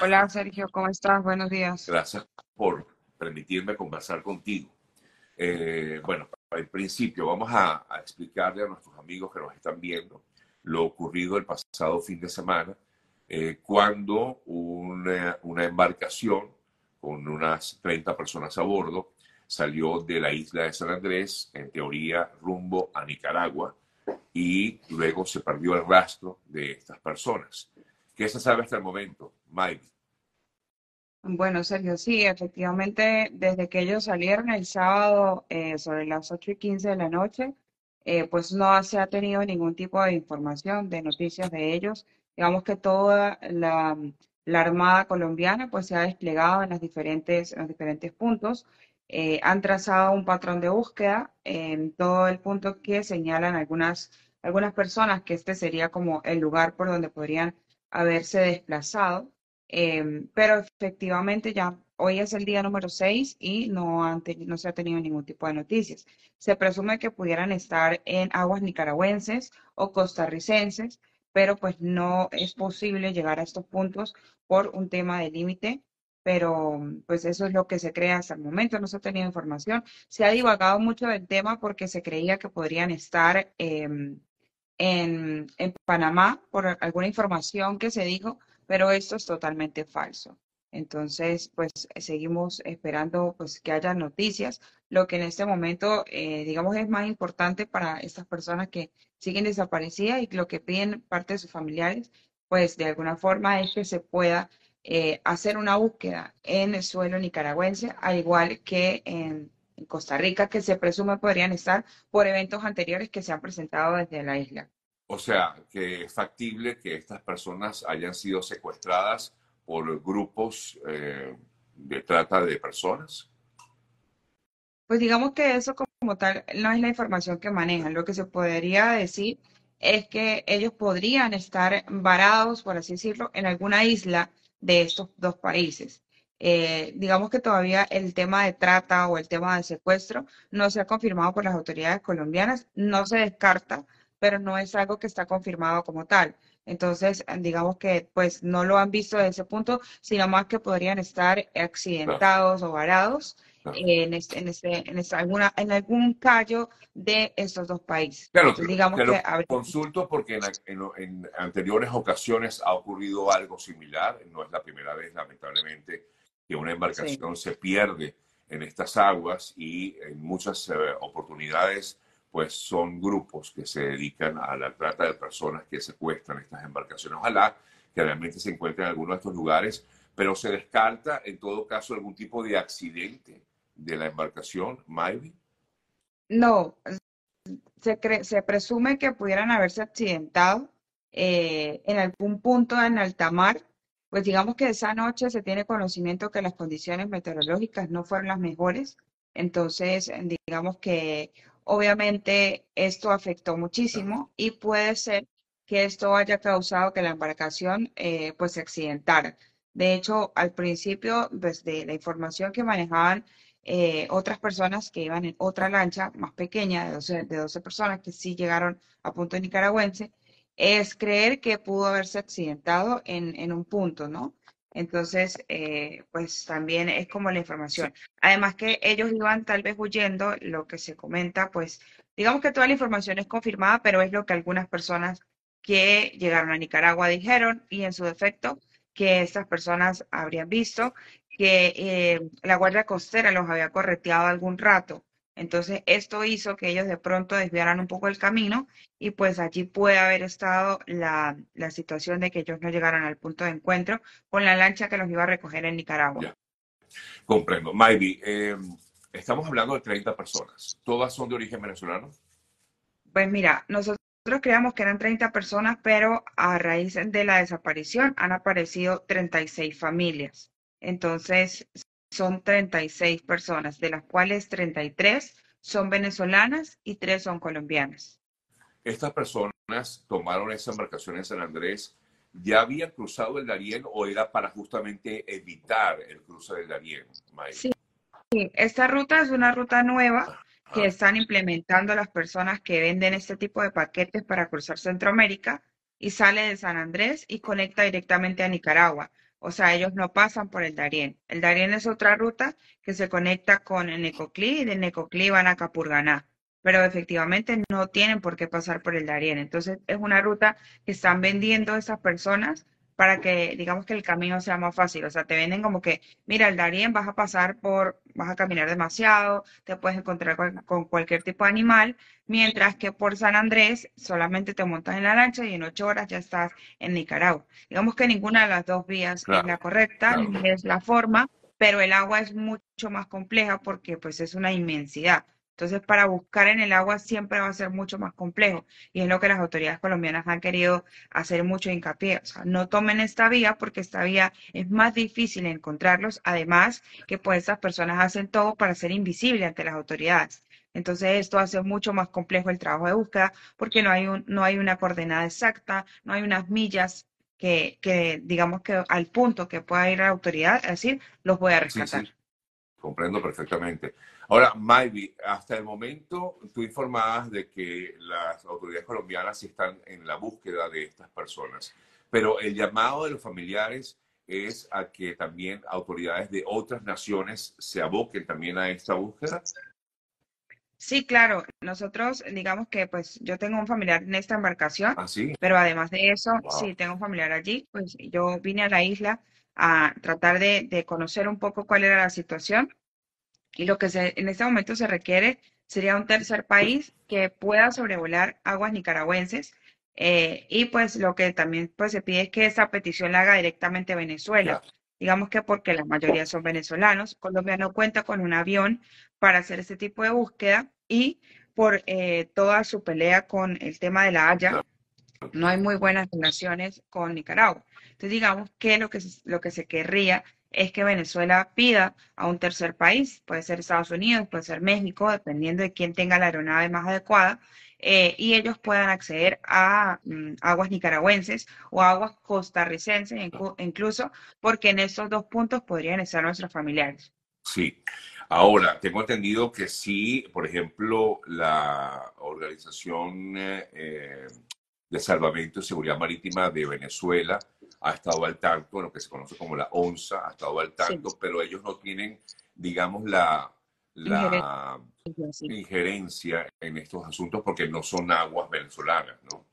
Hola Sergio, ¿cómo estás? Buenos días. Gracias por permitirme conversar contigo. Eh, bueno, al principio vamos a, explicarle a nuestros amigos que nos están viendo lo ocurrido el pasado fin de semana, eh, cuando una, una embarcación con unas 30 personas a bordo salió de la isla de San Andrés, en teoría rumbo a Nicaragua, y luego se perdió el rastro de estas personas. ¿Qué se sabe hasta el momento, Mike? Bueno, Sergio, sí, efectivamente, desde que ellos salieron el sábado eh, sobre las 8 y 15 de la noche, eh, pues no se ha tenido ningún tipo de información, de noticias de ellos. Digamos que toda la, Armada colombiana pues se ha desplegado en, las diferentes, en los diferentes puntos. Eh, han trazado un patrón de búsqueda en todo el punto que señalan algunas, algunas personas que este sería como el lugar por donde podrían haberse desplazado, em, pero efectivamente ya hoy es el día número 6 y no, no se ha tenido ningún tipo de noticias. Se presume que pudieran estar en aguas nicaragüenses o costarricenses, pero pues no es posible llegar a estos puntos por un tema de límite pero pues eso es lo que se cree hasta el momento, no se ha tenido información. Se ha divagado mucho del tema porque se creía que podrían estar em, en, Panamá por alguna información que se dijo, pero esto es totalmente falso. Entonces, pues seguimos esperando pues que haya noticias. Lo que en este momento, eh, digamos, es más importante para estas personas que siguen desaparecidas y lo que piden parte de sus familiares, pues de alguna forma es que se pueda eh, hacer una búsqueda en el suelo nicaragüense, al igual que en en Costa Rica que se presume podrían estar por eventos anteriores que se han presentado desde la isla. O sea, que es factible que estas personas hayan sido secuestradas por grupos eh, de trata de personas. Pues digamos que eso como tal no es la información que manejan. Lo que se podría decir es que ellos podrían estar varados, por así decirlo, en alguna isla de estos dos países. Eh, digamos que todavía el tema de trata o el tema de secuestro no se ha confirmado por las autoridades colombianas, no se descarta, pero no es algo que está confirmado como tal. Entonces, digamos que pues no lo han visto desde ese punto, sino más que podrían estar accidentados o varados en, este, en, este, en, alguna, en algún callo de estos dos países. Claro, digamos que consulto porque en, en, anteriores ocasiones ha ocurrido algo similar, no es la primera vez, lamentablemente, que una embarcación se pierde en estas aguas y en muchas eh, oportunidades pues son grupos que se dedican a la trata de personas que secuestran estas embarcaciones. Ojalá que realmente se encuentren en alguno de estos lugares, pero se descarta en todo caso algún tipo de accidente de la embarcación, Maybe. No, se, se presume que pudieran haberse accidentado eh, en algún punto en alta mar pues digamos que esa noche se tiene conocimiento que las condiciones meteorológicas no fueron las mejores, entonces digamos que obviamente esto afectó muchísimo y puede ser que esto haya causado que la embarcación eh, pues se accidentara. De hecho, al principio, desde la información que manejaban eh, otras personas que iban en otra lancha más pequeña de 12, de 12 personas que sí llegaron a punto nicaragüense, es creer que pudo haberse accidentado en, un punto, ¿no? Entonces, eh, pues también es como la información. Además que ellos iban tal vez huyendo, lo que se comenta, pues digamos que toda la información es confirmada, pero es lo que algunas personas que llegaron a Nicaragua dijeron y en su defecto que estas personas habrían visto que eh, la Guardia Costera los había correteado algún rato entonces, esto hizo que ellos de pronto desviaran un poco el camino y pues allí puede haber estado la, situación de que ellos no llegaran al punto de encuentro con la lancha que los iba a recoger en Nicaragua. Comprendo. Maybe, em, estamos hablando de 30 personas. ¿Todas son de origen venezolano? Pues mira, nosotros creíamos que eran 30 personas, pero a raíz de la desaparición han aparecido 36 familias. Entonces, son 36 personas, de las cuales 33 son venezolanas y 3 son colombianas. ¿Estas personas tomaron esa embarcación en San Andrés? ¿Ya habían cruzado el Darién o era para justamente evitar el cruce del Darién? Sí. sí, esta ruta es una ruta nueva que están implementando las personas que venden este tipo de paquetes para cruzar Centroamérica y sale de San Andrés y conecta directamente a Nicaragua O sea, ellos no pasan por el Darién. El Darién es otra ruta que se conecta con el Necoclí y del Necoclí van a Capurganá. Pero efectivamente no tienen por qué pasar por el Darién. Entonces es una ruta que están vendiendo esas personas para que digamos que el camino sea más fácil. O sea, te venden como que, mira, el Darién vas a pasar por, vas a caminar demasiado, te puedes encontrar con, cualquier tipo de animal, mientras que por San Andrés solamente te montas en la lancha y en ocho horas ya estás en Nicaragua. Digamos que ninguna de las dos vías es la correcta, es la forma, pero el agua es mucho más compleja porque pues es una inmensidad. Entonces, para buscar en el agua siempre va a ser mucho más complejo y es lo que las autoridades colombianas han querido hacer mucho hincapié. O sea, no tomen esta vía porque esta vía es más difícil encontrarlos. Además, que pues estas personas hacen todo para ser invisibles ante las autoridades. Entonces, esto hace mucho más complejo el trabajo de búsqueda porque no hay, un, no hay una coordenada exacta, no hay unas millas que, que, digamos que al punto que pueda ir la autoridad, decir, los voy a rescatar. Comprendo perfectamente. Ahora, Maybe, hasta el momento tú informabas de que las autoridades colombianas están en la búsqueda de estas personas, pero el llamado de los familiares es a que también autoridades de otras naciones se aboquen también a esta búsqueda. Sí, claro. Nosotros, digamos que pues yo tengo un familiar en esta embarcación, ¿Ah, sí? pero además de eso, sí, tengo un familiar allí, pues yo vine a la isla a tratar de, de conocer un poco cuál era la situación y lo que se, en este momento se requiere sería un tercer país que pueda sobrevolar aguas nicaragüenses. Eh, y pues lo que también pues, se pide es que esa petición la haga directamente Venezuela. Digamos que porque la mayoría son venezolanos, Colombia no cuenta con un avión para hacer este tipo de búsqueda y por eh, toda su pelea con el tema de la Haya, no hay muy buenas relaciones con Nicaragua. Entonces digamos que lo que, lo que se querría es que Venezuela pida a un tercer país, puede ser Estados Unidos, puede ser México, dependiendo de quién tenga la aeronave más adecuada, eh, y ellos puedan acceder a mm, aguas nicaragüenses o aguas costarricenses incluso, porque en esos dos puntos podrían estar nuestros familiares. Sí. Ahora, tengo entendido que sí, por ejemplo, la Organización eh, de Salvamento y Seguridad Marítima de Venezuela ha estado al tanto, lo que se conoce como la ONSA, ha estado al tanto, pero ellos no tienen, digamos, la, la injerencia en estos asuntos porque no son aguas venezolanas, ¿no?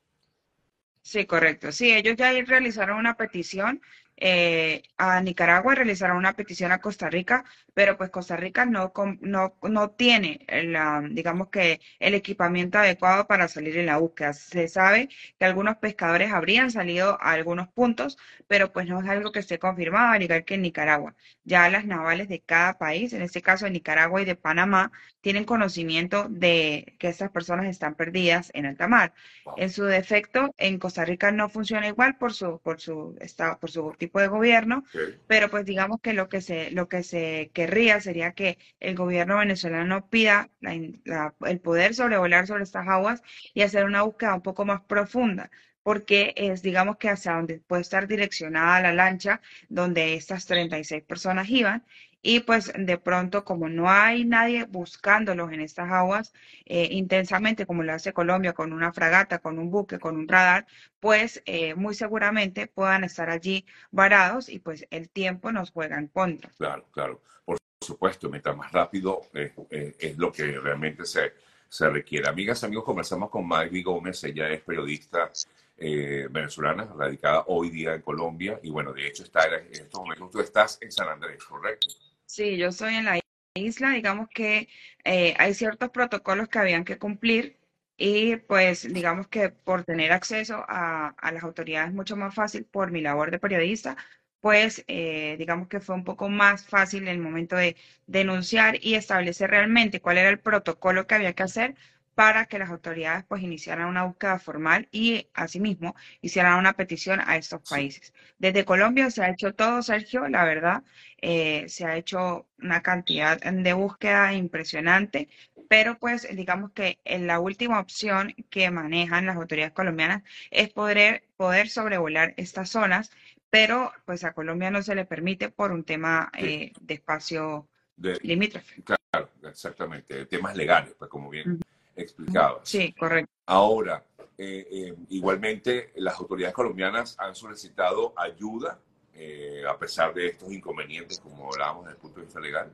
Sí, correcto. Sí, ellos ya realizaron una petición eh, a Nicaragua, realizaron una petición a Costa Rica, pero pues Costa Rica no, no, no tiene, la, digamos que el equipamiento adecuado para salir en la búsqueda. Se sabe que algunos pescadores habrían salido a algunos puntos, pero pues no es algo que esté confirmado, al igual que en Nicaragua. Ya las navales de cada país, en este caso de Nicaragua y de Panamá, tienen conocimiento de que estas personas están perdidas en alta mar. En su defecto, en Costa Rica no funciona igual por su, por su estado, por su tipo de gobierno, pero pues digamos que lo que se, lo que se querría sería que el gobierno venezolano pida el poder sobrevolar sobre estas aguas y hacer una búsqueda un poco más profunda porque es, digamos que hacia donde puede estar direccionada la lancha donde estas 36 personas iban y pues de pronto como no hay nadie buscándolos en estas aguas eh, intensamente como lo hace Colombia con una fragata, con un buque, con un radar, pues eh, muy seguramente puedan estar allí varados y pues el tiempo nos juega en contra. Claro, claro. Por supuesto, mientras más rápido eh, es lo que realmente se, se requiere. Amigas, amigos, conversamos con Maggie Gómez, ella es periodista venezolana, radicada hoy día en Colombia, y bueno, de hecho está en estos momentos, tú estás en San Andrés, ¿correcto? Sí, yo soy en la isla, digamos que eh, hay ciertos protocolos que habían que cumplir y pues digamos que por tener acceso a, las autoridades mucho más fácil por mi labor de periodista, pues eh, digamos que fue un poco más fácil en el momento de denunciar y establecer realmente cuál era el protocolo que había que hacer para que las autoridades pues iniciaran una búsqueda formal y asimismo hicieran una petición a estos países. Desde Colombia se ha hecho todo, Sergio, la verdad, eh, se ha hecho una cantidad de búsqueda impresionante, pero pues digamos que la última opción que manejan las autoridades colombianas es poder, poder sobrevolar estas zonas, pero pues a Colombia no se le permite por un tema eh, de espacio limítrofe. Claro, exactamente, temas legales, pues como bien explicado. Sí, correcto. Ahora, eh, eh, igualmente las autoridades colombianas han solicitado ayuda eh, a pesar de estos inconvenientes, como hablábamos desde el punto de vista legal?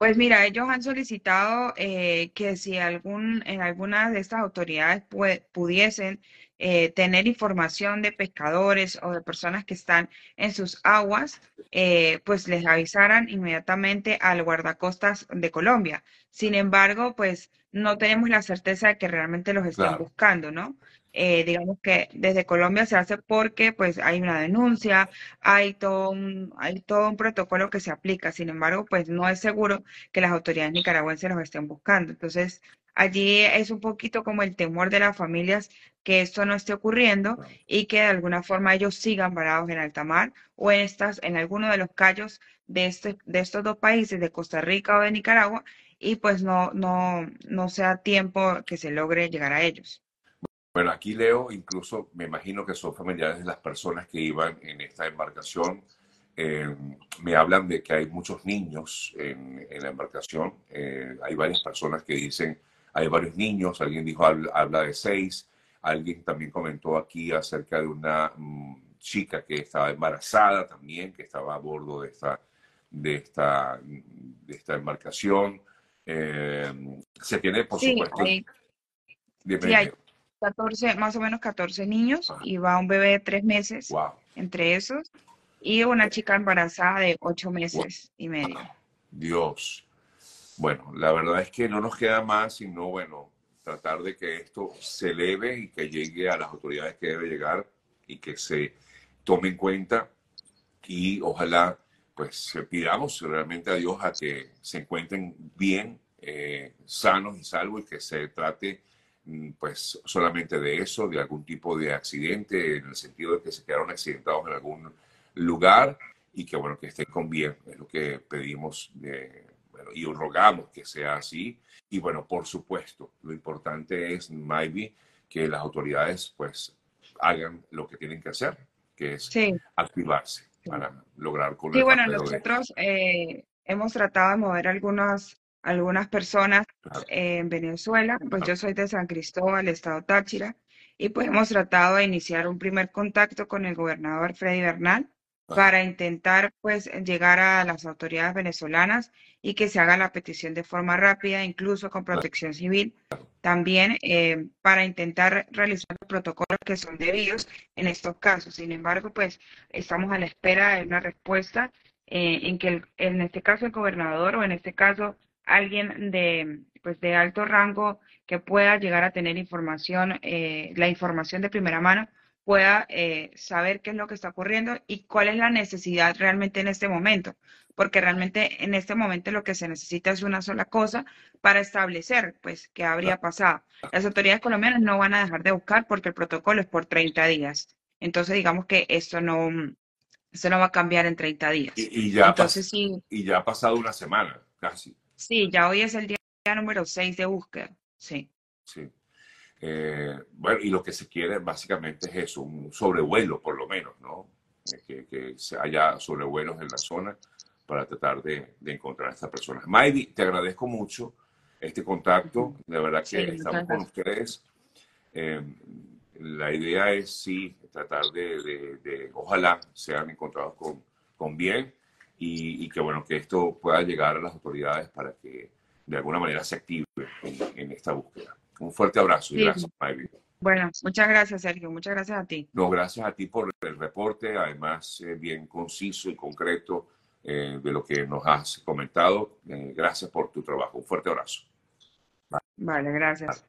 Pues mira, ellos han solicitado eh, que si algún, en algunas de estas autoridades pudiesen eh, tener información de pescadores o de personas que están en sus aguas, eh, pues les avisaran inmediatamente al guardacostas de Colombia. Sin embargo, pues no tenemos la certeza de que realmente los estén buscando, ¿no? Eh, digamos que desde Colombia se hace porque pues hay una denuncia, hay todo un, hay todo un protocolo que se aplica, sin embargo, pues no es seguro que las autoridades nicaragüenses los estén buscando. Entonces, allí es un poquito como el temor de las familias que esto no esté ocurriendo y que de alguna forma ellos sigan varados en alta mar o en estas, en alguno de los callos de este, de estos dos países, de Costa Rica o de Nicaragua, y pues no, no, no sea tiempo que se logre llegar a ellos. Bueno, aquí leo, incluso me imagino que son familiares de las personas que iban en esta embarcación. Eh, me hablan de que hay muchos niños en, la embarcación. Eh, hay varias personas que dicen, hay varios niños, alguien dijo, habla, de seis. Alguien también comentó aquí acerca de una mm, chica que estaba embarazada también, que estaba a bordo de esta, de esta, de esta embarcación. Eh, se tiene, por supuesto. sí, hay 14, más o menos 14 niños y va un bebé de tres meses entre esos y una chica embarazada de ocho meses y medio. Dios. Bueno, la verdad es que no nos queda más sino, bueno, tratar de que esto se eleve y que llegue a las autoridades que debe llegar y que se tome en cuenta y ojalá pues pidamos realmente a Dios a que se encuentren bien, eh, sanos y salvos y que se trate Mm, pues solamente de eso, de algún tipo de accidente, en el sentido de que se quedaron accidentados en algún lugar y que bueno, que estén con bien, es lo que pedimos bueno, y rogamos que sea así. Y bueno, por supuesto, lo importante es, maybe, que las autoridades pues hagan lo que tienen que hacer, que es activarse para lograr con Sí, bueno, nosotros eh, hemos tratado de mover algunas algunas personas en Venezuela, pues yo soy de San Cristóbal, estado Táchira, y pues hemos tratado de iniciar un primer contacto con el gobernador Freddy Bernal para intentar pues llegar a las autoridades venezolanas y que se haga la petición de forma rápida, incluso con protección civil, también eh, para intentar realizar los protocolos que son debidos en estos casos. Sin embargo, pues estamos a la espera de una respuesta eh, en que en este caso el gobernador o en este caso alguien de, pues de alto rango que pueda llegar a tener información, eh, la información de primera mano, pueda eh, saber qué es lo que está ocurriendo y cuál es la necesidad realmente en este momento, porque realmente en este momento lo que se necesita es una sola cosa para establecer, pues, qué habría pasado. Las autoridades colombianas no van a dejar de buscar porque el protocolo es por 30 días. Entonces, digamos que esto no, esto no va a cambiar en 30 días. Y, ya, Entonces, sí, y ya ha pasado una semana, casi. Sí, ya hoy es el día número 6 de búsqueda. Sí. Sí. Eh, bueno, y lo que se quiere básicamente es eso, un sobrevuelo por lo menos, ¿no? Eh, que, se haya sobrevuelos en la zona para tratar de, encontrar a estas personas. Maydi, te agradezco mucho este contacto. De verdad que estamos con ustedes. Eh, la idea es sí tratar de, ojalá sean encontrados con, con bien y, que bueno, que esto pueda llegar a las autoridades para que de alguna manera se active en, esta búsqueda. Un fuerte abrazo y gracias. Bueno, muchas gracias, Sergio. Muchas gracias a ti. No, gracias a ti por el reporte, además eh, bien conciso y concreto eh, de lo que nos has comentado. Eh, gracias por tu trabajo. Un fuerte abrazo. Vale, gracias.